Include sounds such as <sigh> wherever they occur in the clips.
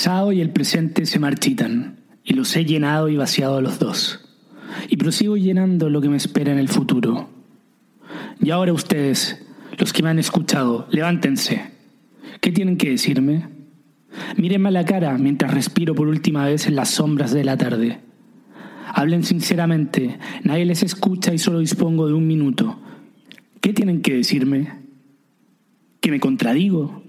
pasado y el presente se marchitan, y los he llenado y vaciado a los dos. Y prosigo llenando lo que me espera en el futuro. Y ahora ustedes, los que me han escuchado, levántense. ¿Qué tienen que decirme? Mírenme a la cara mientras respiro por última vez en las sombras de la tarde. Hablen sinceramente, nadie les escucha y solo dispongo de un minuto. ¿Qué tienen que decirme? ¿Que me contradigo?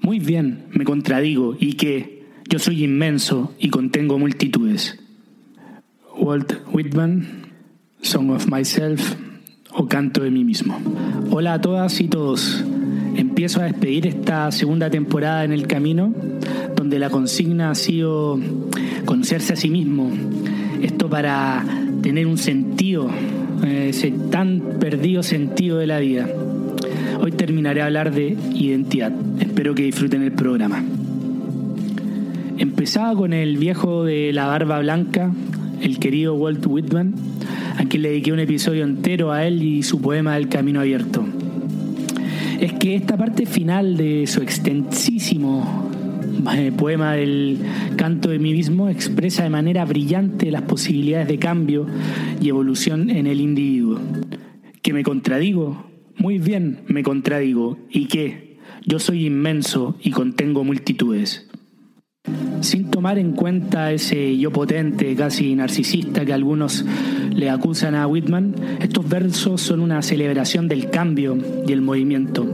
Muy bien, me contradigo y que yo soy inmenso y contengo multitudes. Walt Whitman, Song of Myself o Canto de mí mismo. Hola a todas y todos. Empiezo a despedir esta segunda temporada en el camino, donde la consigna ha sido conocerse a sí mismo. Esto para tener un sentido, eh, ese tan perdido sentido de la vida. Hoy terminaré a hablar de identidad. Espero que disfruten el programa. Empezaba con el viejo de la barba blanca, el querido Walt Whitman, a quien le dediqué un episodio entero a él y su poema El Camino Abierto. Es que esta parte final de su extensísimo eh, poema del canto de mí mismo expresa de manera brillante las posibilidades de cambio y evolución en el individuo. ¿Que me contradigo? Muy bien, me contradigo. ¿Y qué? Yo soy inmenso y contengo multitudes. Sin tomar en cuenta ese yo potente, casi narcisista que algunos le acusan a Whitman, estos versos son una celebración del cambio y el movimiento.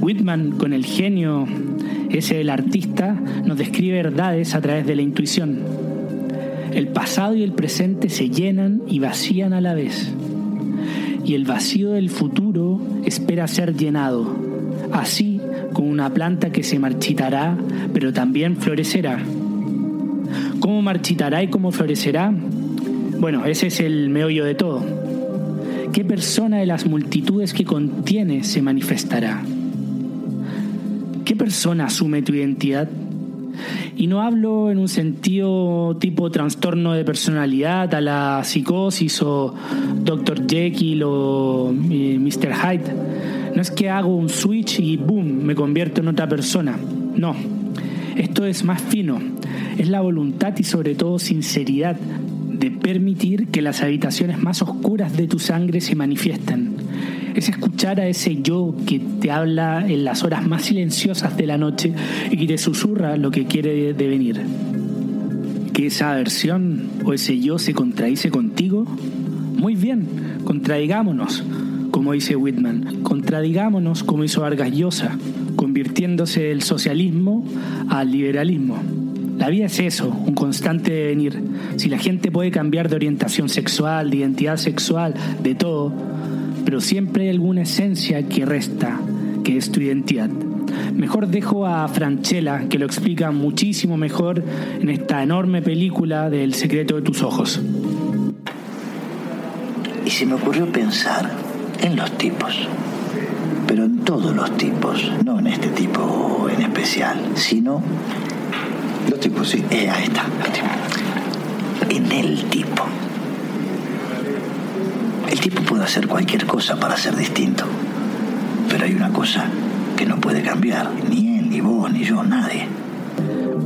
Whitman, con el genio ese del artista, nos describe verdades a través de la intuición. El pasado y el presente se llenan y vacían a la vez. Y el vacío del futuro espera ser llenado. Así con una planta que se marchitará, pero también florecerá. ¿Cómo marchitará y cómo florecerá? Bueno, ese es el meollo de todo. ¿Qué persona de las multitudes que contiene se manifestará? ¿Qué persona asume tu identidad? Y no hablo en un sentido tipo trastorno de personalidad a la psicosis o Dr. Jekyll o eh, Mr. Hyde no es que hago un switch y boom, me convierto en otra persona. No, esto es más fino. Es la voluntad y sobre todo sinceridad de permitir que las habitaciones más oscuras de tu sangre se manifiesten. Es escuchar a ese yo que te habla en las horas más silenciosas de la noche y que te susurra lo que quiere devenir. ¿Que esa versión o ese yo se contradice contigo? Muy bien, contradigámonos como dice Whitman. Contradigámonos, como hizo Vargas Llosa, convirtiéndose del socialismo al liberalismo. La vida es eso, un constante devenir. Si la gente puede cambiar de orientación sexual, de identidad sexual, de todo, pero siempre hay alguna esencia que resta, que es tu identidad. Mejor dejo a Franchella, que lo explica muchísimo mejor en esta enorme película del secreto de tus ojos. Y se me ocurrió pensar en los tipos, pero en todos los tipos, no en este tipo en especial, sino... Los tipos, sí. Eh, ahí está, En el tipo. El tipo puede hacer cualquier cosa para ser distinto, pero hay una cosa que no puede cambiar, ni él, ni vos, ni yo, nadie.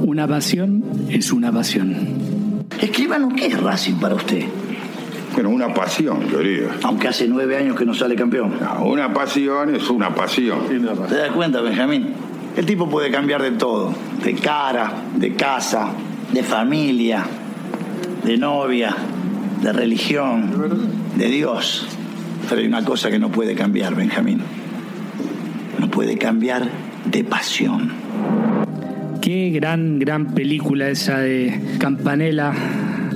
Una pasión es una pasión. Escriban ¿qué es Racing para usted? Bueno, una pasión, querido. Aunque hace nueve años que no sale campeón. una pasión es una pasión. ¿Te das cuenta, Benjamín? El tipo puede cambiar de todo. De cara, de casa, de familia, de novia, de religión, de Dios. Pero hay una cosa que no puede cambiar, Benjamín. No puede cambiar de pasión. Qué gran, gran película esa de Campanella,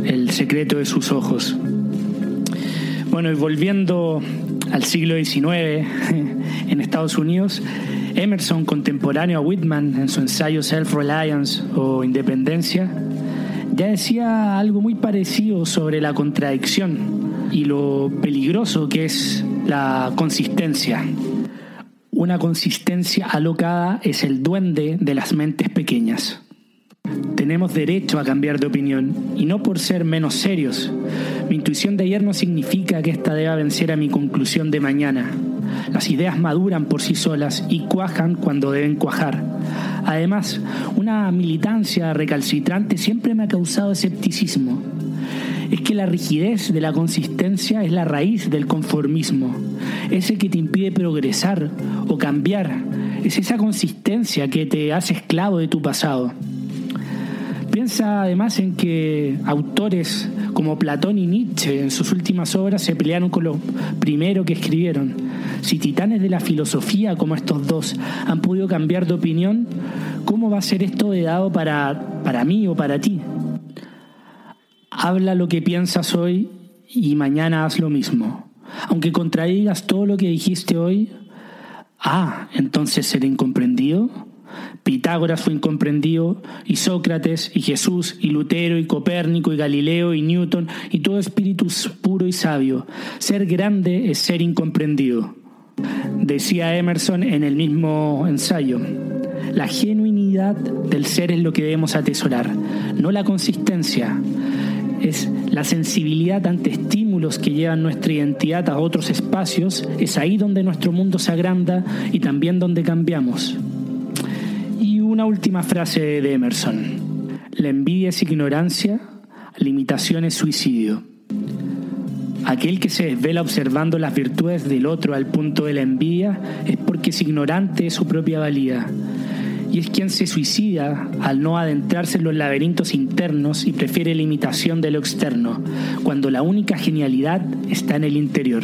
El secreto de sus ojos. Bueno, y volviendo al siglo XIX en Estados Unidos, Emerson, contemporáneo a Whitman en su ensayo Self-Reliance o Independencia, ya decía algo muy parecido sobre la contradicción y lo peligroso que es la consistencia. Una consistencia alocada es el duende de las mentes pequeñas. Tenemos derecho a cambiar de opinión y no por ser menos serios. Mi intuición de ayer no significa que esta deba vencer a mi conclusión de mañana. Las ideas maduran por sí solas y cuajan cuando deben cuajar. Además, una militancia recalcitrante siempre me ha causado escepticismo. Es que la rigidez de la consistencia es la raíz del conformismo, es el que te impide progresar o cambiar, es esa consistencia que te hace esclavo de tu pasado. Piensa además en que autores como Platón y Nietzsche en sus últimas obras se pelearon con lo primero que escribieron. Si titanes de la filosofía como estos dos han podido cambiar de opinión, ¿cómo va a ser esto de dado para, para mí o para ti? Habla lo que piensas hoy y mañana haz lo mismo. Aunque contradigas todo lo que dijiste hoy, ah, entonces seré incomprendido. Pitágoras fue incomprendido, y Sócrates, y Jesús, y Lutero, y Copérnico, y Galileo, y Newton, y todo espíritu puro y sabio. Ser grande es ser incomprendido. Decía Emerson en el mismo ensayo. La genuinidad del ser es lo que debemos atesorar, no la consistencia. Es la sensibilidad ante estímulos que llevan nuestra identidad a otros espacios, es ahí donde nuestro mundo se agranda y también donde cambiamos una última frase de Emerson. La envidia es ignorancia, limitación es suicidio. Aquel que se desvela observando las virtudes del otro al punto de la envidia es porque es ignorante de su propia valía. Y es quien se suicida al no adentrarse en los laberintos internos y prefiere la imitación de lo externo, cuando la única genialidad está en el interior.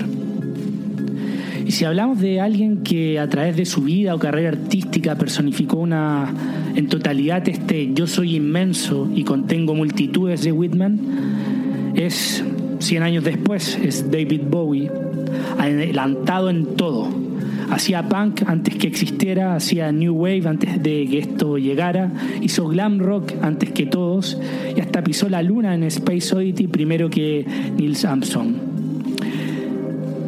Si hablamos de alguien que a través de su vida o carrera artística personificó una en totalidad este yo soy inmenso y contengo multitudes de Whitman, es 100 años después, es David Bowie, adelantado en todo. Hacía punk antes que existiera, hacía new wave antes de que esto llegara, hizo glam rock antes que todos y hasta pisó la luna en Space Oddity primero que Neil Armstrong.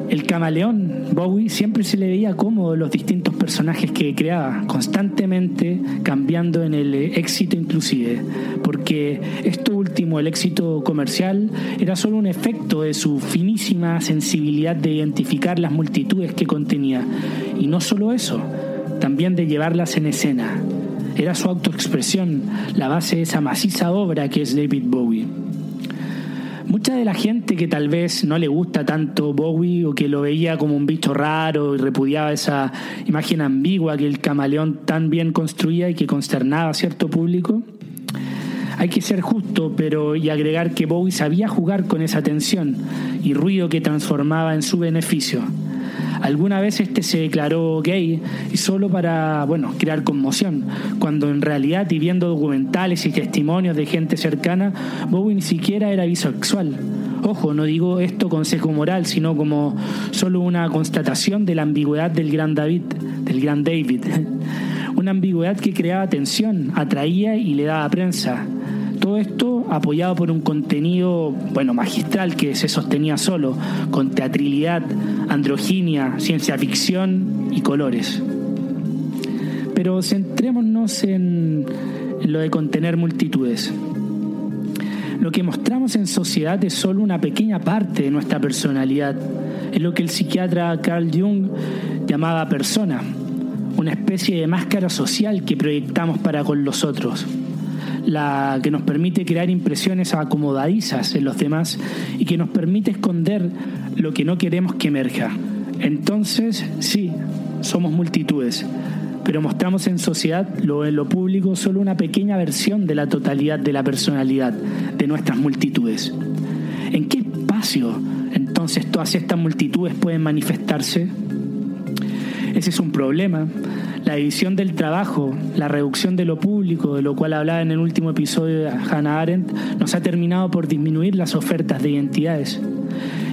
El camaleón Bowie siempre se le veía cómodo los distintos personajes que creaba, constantemente cambiando en el éxito inclusive, porque esto último, el éxito comercial, era solo un efecto de su finísima sensibilidad de identificar las multitudes que contenía. Y no solo eso, también de llevarlas en escena. Era su autoexpresión, la base de esa maciza obra que es David Bowie. Mucha de la gente que tal vez no le gusta tanto Bowie o que lo veía como un bicho raro y repudiaba esa imagen ambigua que el camaleón tan bien construía y que consternaba a cierto público, hay que ser justo, pero y agregar que Bowie sabía jugar con esa tensión y ruido que transformaba en su beneficio. Alguna vez este se declaró gay y solo para, bueno, crear conmoción, cuando en realidad y viendo documentales y testimonios de gente cercana, Bowie ni siquiera era bisexual. Ojo, no digo esto consejo moral, sino como solo una constatación de la ambigüedad del gran David, del gran David. <laughs> Una ambigüedad que creaba tensión, atraía y le daba prensa. Todo esto apoyado por un contenido, bueno, magistral que se sostenía solo, con teatralidad, androginia, ciencia ficción y colores. Pero centrémonos en, en lo de contener multitudes. Lo que mostramos en sociedad es solo una pequeña parte de nuestra personalidad. Es lo que el psiquiatra Carl Jung llamaba persona, una especie de máscara social que proyectamos para con los otros la que nos permite crear impresiones acomodadizas en los demás y que nos permite esconder lo que no queremos que emerja. Entonces, sí, somos multitudes, pero mostramos en sociedad, lo, en lo público, solo una pequeña versión de la totalidad de la personalidad de nuestras multitudes. ¿En qué espacio entonces todas estas multitudes pueden manifestarse? Ese es un problema la división del trabajo, la reducción de lo público, de lo cual hablaba en el último episodio de Hannah Arendt, nos ha terminado por disminuir las ofertas de identidades.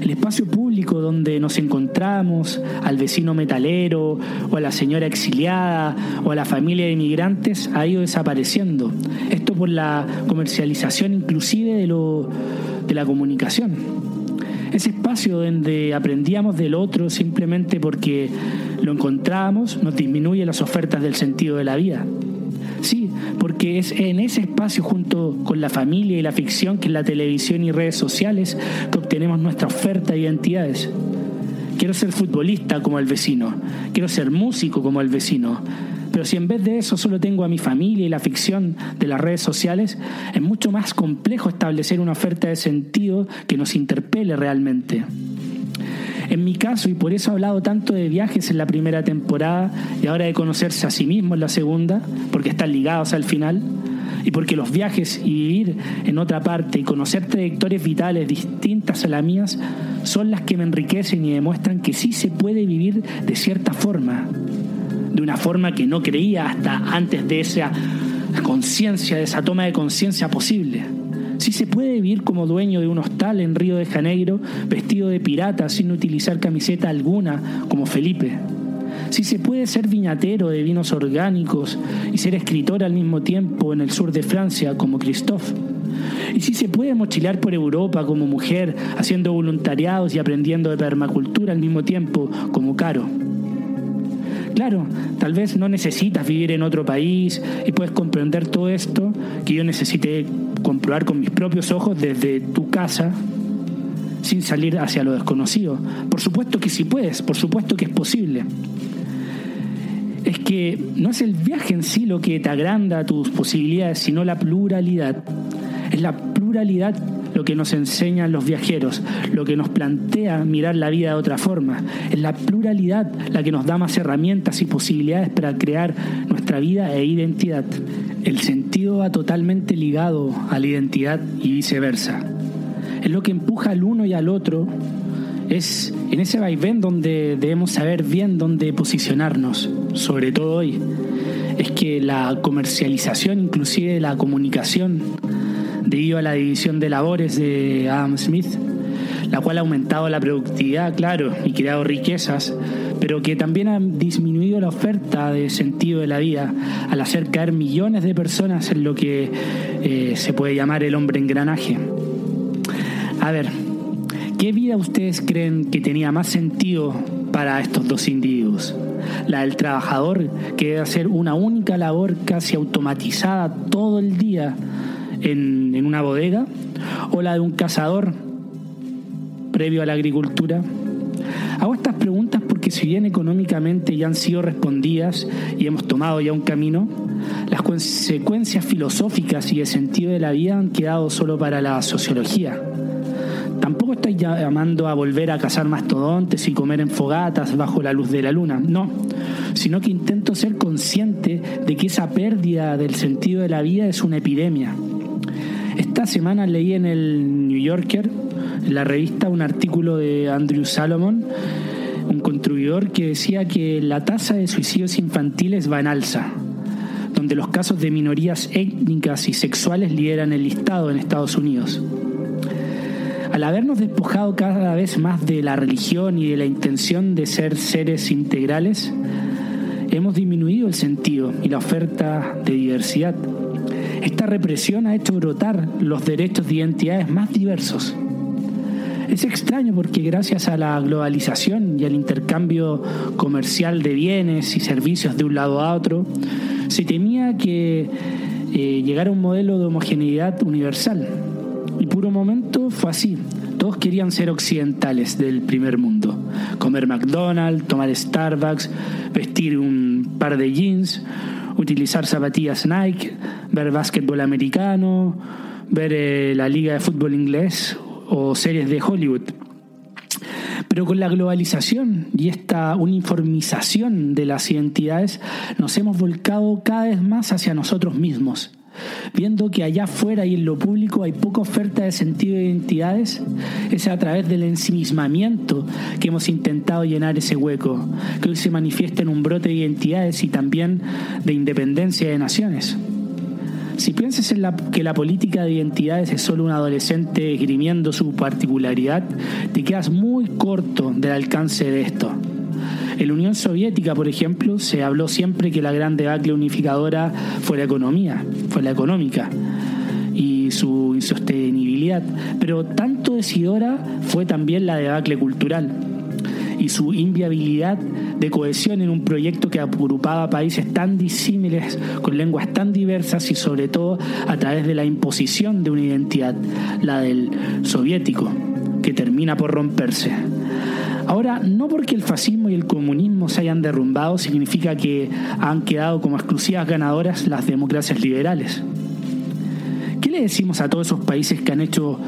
El espacio público donde nos encontramos, al vecino metalero, o a la señora exiliada, o a la familia de inmigrantes, ha ido desapareciendo. Esto por la comercialización inclusive de, lo, de la comunicación ese espacio donde aprendíamos del otro simplemente porque lo encontrábamos, nos disminuye las ofertas del sentido de la vida. Sí, porque es en ese espacio junto con la familia y la ficción que es la televisión y redes sociales que obtenemos nuestra oferta de identidades. Quiero ser futbolista como el vecino, quiero ser músico como el vecino, Pero si en vez de eso solo tengo a mi familia y la ficción de las redes sociales, es mucho más complejo establecer una oferta de sentido que nos interpele realmente. En mi caso, y por eso he hablado tanto de viajes en la primera temporada y ahora de conocerse a sí mismo en la segunda, porque están ligados al final, y porque los viajes y vivir en otra parte y conocer trayectorias vitales distintas a las mías son las que me enriquecen y demuestran que sí se puede vivir de cierta forma, de una forma que no creía hasta antes de esa conciencia, de esa toma de conciencia posible. Sí se puede vivir como dueño de un hostal en Río de Janeiro, vestido de pirata sin utilizar camiseta alguna, como Felipe. Si se puede ser viñatero de vinos orgánicos y ser escritor al mismo tiempo en el sur de Francia como Christophe. Y si se puede mochilar por Europa como mujer, haciendo voluntariados y aprendiendo de permacultura al mismo tiempo como Caro. Claro, tal vez no necesitas vivir en otro país y puedes comprender todo esto que yo necesité comprobar con mis propios ojos desde tu casa sin salir hacia lo desconocido. Por supuesto que sí puedes, por supuesto que es posible es que no es el viaje en sí lo que te agranda tus posibilidades, sino la pluralidad. Es la pluralidad lo que nos enseñan los viajeros, lo que nos plantea mirar la vida de otra forma. Es la pluralidad la que nos da más herramientas y posibilidades para crear nuestra vida e identidad. El sentido va totalmente ligado a la identidad y viceversa. Es lo que empuja al uno y al otro es en ese vaivén donde debemos saber bien dónde posicionarnos, sobre todo hoy. Es que la comercialización, inclusive la comunicación, debido a la división de labores de Adam Smith, la cual ha aumentado la productividad, claro, y creado riquezas, pero que también ha disminuido la oferta de sentido de la vida al hacer caer millones de personas en lo que eh, se puede llamar el hombre engranaje. A ver, ¿Qué vida ustedes creen que tenía más sentido para estos dos individuos? La del trabajador, que debe hacer una única labor casi automatizada todo el día en, en una bodega, o la de un cazador previo a la agricultura. Hago estas preguntas porque si bien económicamente ya han sido respondidas y hemos tomado ya un camino, las consecuencias filosóficas y de sentido de la vida han quedado solo para la sociología. Tampoco estoy llamando a volver a cazar mastodontes y comer en fogatas bajo la luz de la luna, no, sino que intento ser consciente de que esa pérdida del sentido de la vida es una epidemia. Esta semana leí en el New Yorker, en la revista, un artículo de Andrew Salomon, un contribuidor que decía que la tasa de suicidios infantiles va en alza, donde los casos de minorías étnicas y sexuales lideran el listado en Estados Unidos. Al habernos despojado cada vez más de la religión y de la intención de ser seres integrales, hemos disminuido el sentido y la oferta de diversidad. Esta represión ha hecho brotar los derechos de identidades más diversos. Es extraño porque gracias a la globalización y al intercambio comercial de bienes y servicios de un lado a otro, se temía que eh, llegara un modelo de homogeneidad universal y puro momento fue así. Todos querían ser occidentales del primer mundo. Comer McDonald's, tomar Starbucks, vestir un par de jeans, utilizar zapatillas Nike, ver básquetbol americano, ver eh, la liga de fútbol inglés o series de Hollywood. Pero con la globalización y esta uniformización de las identidades nos hemos volcado cada vez más hacia nosotros mismos viendo que allá afuera y en lo público hay poca oferta de sentido de identidades, es a través del ensimismamiento que hemos intentado llenar ese hueco, que hoy se manifiesta en un brote de identidades y también de independencia de naciones. Si piensas en la, que la política de identidades es solo un adolescente esgrimiendo su particularidad, te quedas muy corto del alcance de esto. En la Unión Soviética, por ejemplo, se habló siempre que la gran debacle unificadora fue la economía, fue la económica y su insostenibilidad, pero tanto decidora fue también la debacle cultural y su inviabilidad de cohesión en un proyecto que agrupaba países tan disímiles, con lenguas tan diversas y sobre todo a través de la imposición de una identidad, la del soviético, que termina por romperse. Ahora, no porque el fascismo y el comunismo se hayan derrumbado significa que han quedado como exclusivas ganadoras las democracias liberales. ¿Qué le decimos a todos esos países que han hecho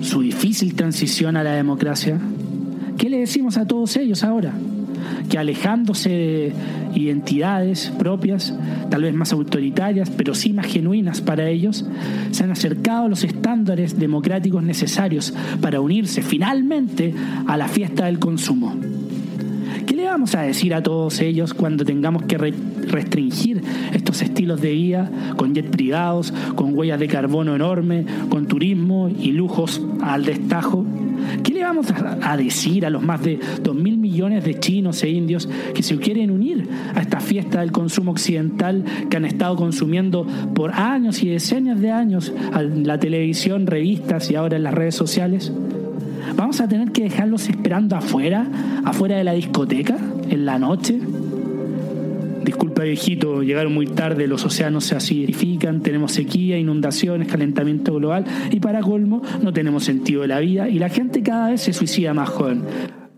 su difícil transición a la democracia? ¿Qué le decimos a todos ellos ahora? Que alejándose de identidades propias, tal vez más autoritarias, pero sí más genuinas para ellos, se han acercado a los estándares democráticos necesarios para unirse finalmente a la fiesta del consumo. ¿Qué le vamos a decir a todos ellos cuando tengamos que restringir estos estilos de vida con jet privados, con huellas de carbono enorme, con turismo y lujos al destajo? ¿Qué le vamos a decir a los más de 2.000 millones de chinos e indios que se quieren unir a esta fiesta del consumo occidental que han estado consumiendo por años y decenios de años en la televisión, revistas y ahora en las redes sociales? ¿Vamos a tener que dejarlos esperando afuera, afuera de la discoteca, en la noche? Disculpa viejito, llegaron muy tarde, los océanos se acidifican, tenemos sequía, inundaciones, calentamiento global y para colmo no tenemos sentido de la vida y la gente cada vez se suicida más joven.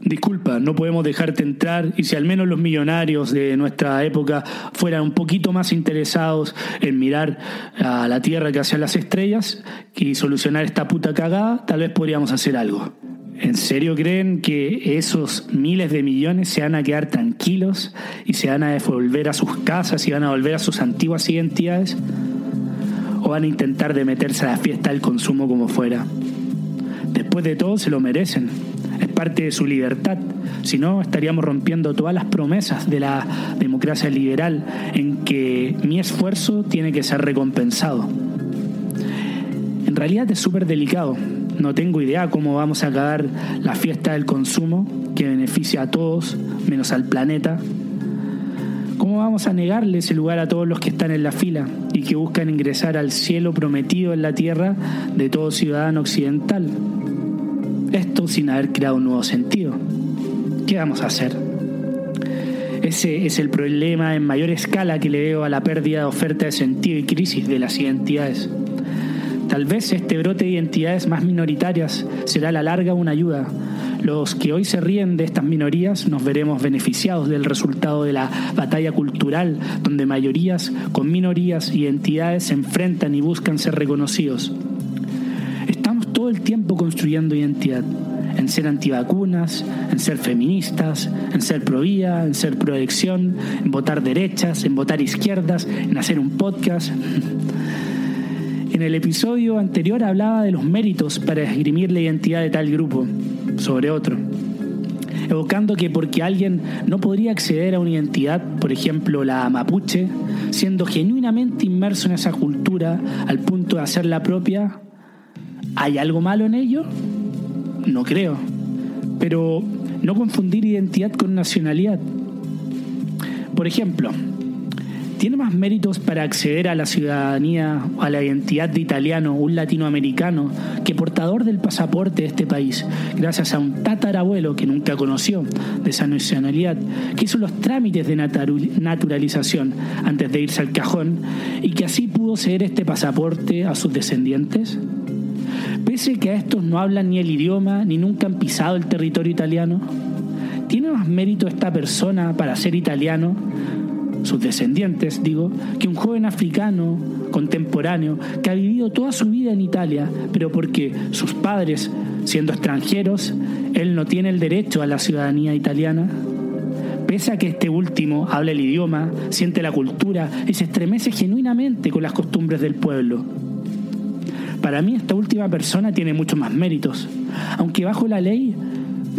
Disculpa, no podemos dejarte entrar y si al menos los millonarios de nuestra época fueran un poquito más interesados en mirar a la Tierra que hacia las estrellas y solucionar esta puta cagada, tal vez podríamos hacer algo. ¿En serio creen que esos miles de millones se van a quedar tranquilos y se van a devolver a sus casas y van a volver a sus antiguas identidades? ¿O van a intentar de meterse a la fiesta del consumo como fuera? Después de todo se lo merecen. Es parte de su libertad. Si no, estaríamos rompiendo todas las promesas de la democracia liberal en que mi esfuerzo tiene que ser recompensado. En realidad es súper delicado no tengo idea cómo vamos a acabar la fiesta del consumo que beneficia a todos, menos al planeta. ¿Cómo vamos a negarle ese lugar a todos los que están en la fila y que buscan ingresar al cielo prometido en la tierra de todo ciudadano occidental? Esto sin haber creado un nuevo sentido. ¿Qué vamos a hacer? Ese es el problema en mayor escala que le veo a la pérdida de oferta de sentido y crisis de las identidades. Tal vez este brote de identidades más minoritarias será a la larga una ayuda. Los que hoy se ríen de estas minorías nos veremos beneficiados del resultado de la batalla cultural, donde mayorías con minorías y identidades se enfrentan y buscan ser reconocidos. Estamos todo el tiempo construyendo identidad en ser antivacunas, en ser feministas, en ser pro vida, en ser pro elección, en votar derechas, en votar izquierdas, en hacer un podcast. <laughs> En el episodio anterior hablaba de los méritos para esgrimir la identidad de tal grupo sobre otro, evocando que porque alguien no podría acceder a una identidad, por ejemplo la mapuche, siendo genuinamente inmerso en esa cultura al punto de hacerla propia, ¿hay algo malo en ello? No creo. Pero no confundir identidad con nacionalidad. Por ejemplo, ¿Tiene más méritos para acceder a la ciudadanía o a la identidad de italiano, un latinoamericano, que portador del pasaporte de este país, gracias a un tatarabuelo que nunca conoció de esa nacionalidad, que hizo los trámites de naturalización antes de irse al cajón y que así pudo ceder este pasaporte a sus descendientes? Pese que a estos no hablan ni el idioma ni nunca han pisado el territorio italiano, ¿tiene más mérito esta persona para ser italiano sus descendientes, digo, que un joven africano contemporáneo que ha vivido toda su vida en Italia, pero porque sus padres, siendo extranjeros, él no tiene el derecho a la ciudadanía italiana. Pese a que este último habla el idioma, siente la cultura y se estremece genuinamente con las costumbres del pueblo. Para mí esta última persona tiene muchos más méritos, aunque bajo la ley,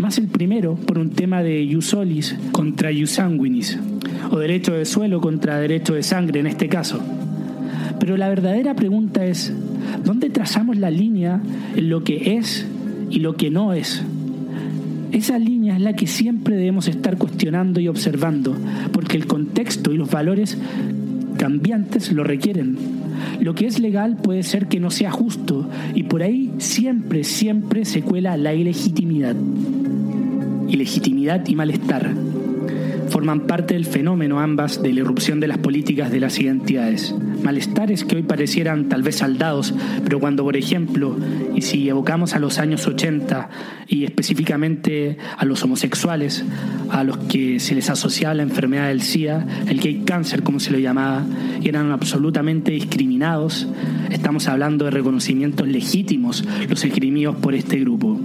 más el primero por un tema de iusolis contra iusanguinis, o derecho de suelo contra derecho de sangre en este caso. Pero la verdadera pregunta es, ¿dónde trazamos la línea en lo que es y lo que no es? Esa línea es la que siempre debemos estar cuestionando y observando, porque el contexto y los valores cambiantes lo requieren. Lo que es legal puede ser que no sea justo y por ahí siempre, siempre se cuela la ilegitimidad. Ilegitimidad y malestar forman parte del fenómeno ambas de la irrupción de las políticas de las identidades. Malestares que hoy parecieran tal vez saldados, pero cuando, por ejemplo, y si evocamos a los años 80 y específicamente a los homosexuales, a los que se les asociaba la enfermedad del SIDA, el gay cáncer como se lo llamaba, y eran absolutamente discriminados, estamos hablando de reconocimientos legítimos los esgrimidos por este grupo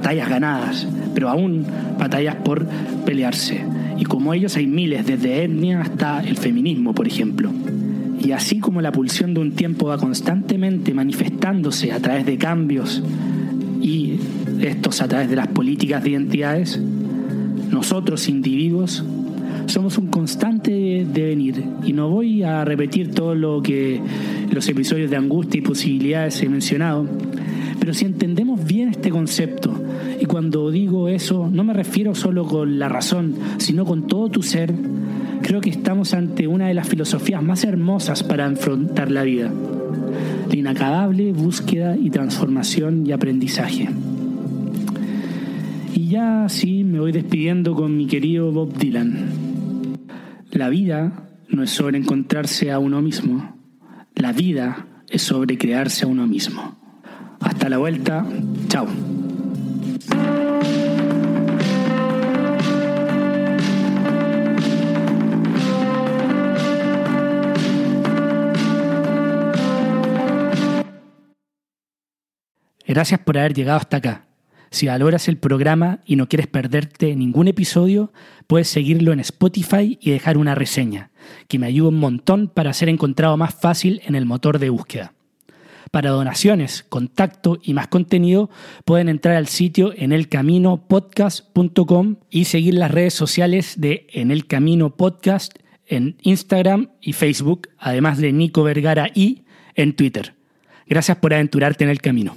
batallas ganadas, pero aún batallas por pelearse. Y como ellos hay miles, desde etnia hasta el feminismo, por ejemplo. Y así como la pulsión de un tiempo va constantemente manifestándose a través de cambios y estos a través de las políticas de identidades, nosotros individuos somos un constante devenir. Y no voy a repetir todo lo que los episodios de angustia y posibilidades he mencionado, pero si entendemos bien este concepto, y cuando digo eso no me refiero solo con la razón, sino con todo tu ser, creo que estamos ante una de las filosofías más hermosas para enfrentar la vida. La inacabable búsqueda y transformación y aprendizaje. Y ya así me voy despidiendo con mi querido Bob Dylan. La vida no es sobre encontrarse a uno mismo, la vida es sobre crearse a uno mismo. Hasta la vuelta. Chao. Gracias por haber llegado hasta acá. Si valoras el programa y no quieres perderte ningún episodio, puedes seguirlo en Spotify y dejar una reseña, que me ayuda un montón para ser encontrado más fácil en el motor de búsqueda. Para donaciones, contacto y más contenido, pueden entrar al sitio enelcaminopodcast.com y seguir las redes sociales de En el Camino Podcast en Instagram y Facebook, además de Nico Vergara y en Twitter. Gracias por aventurarte en el camino.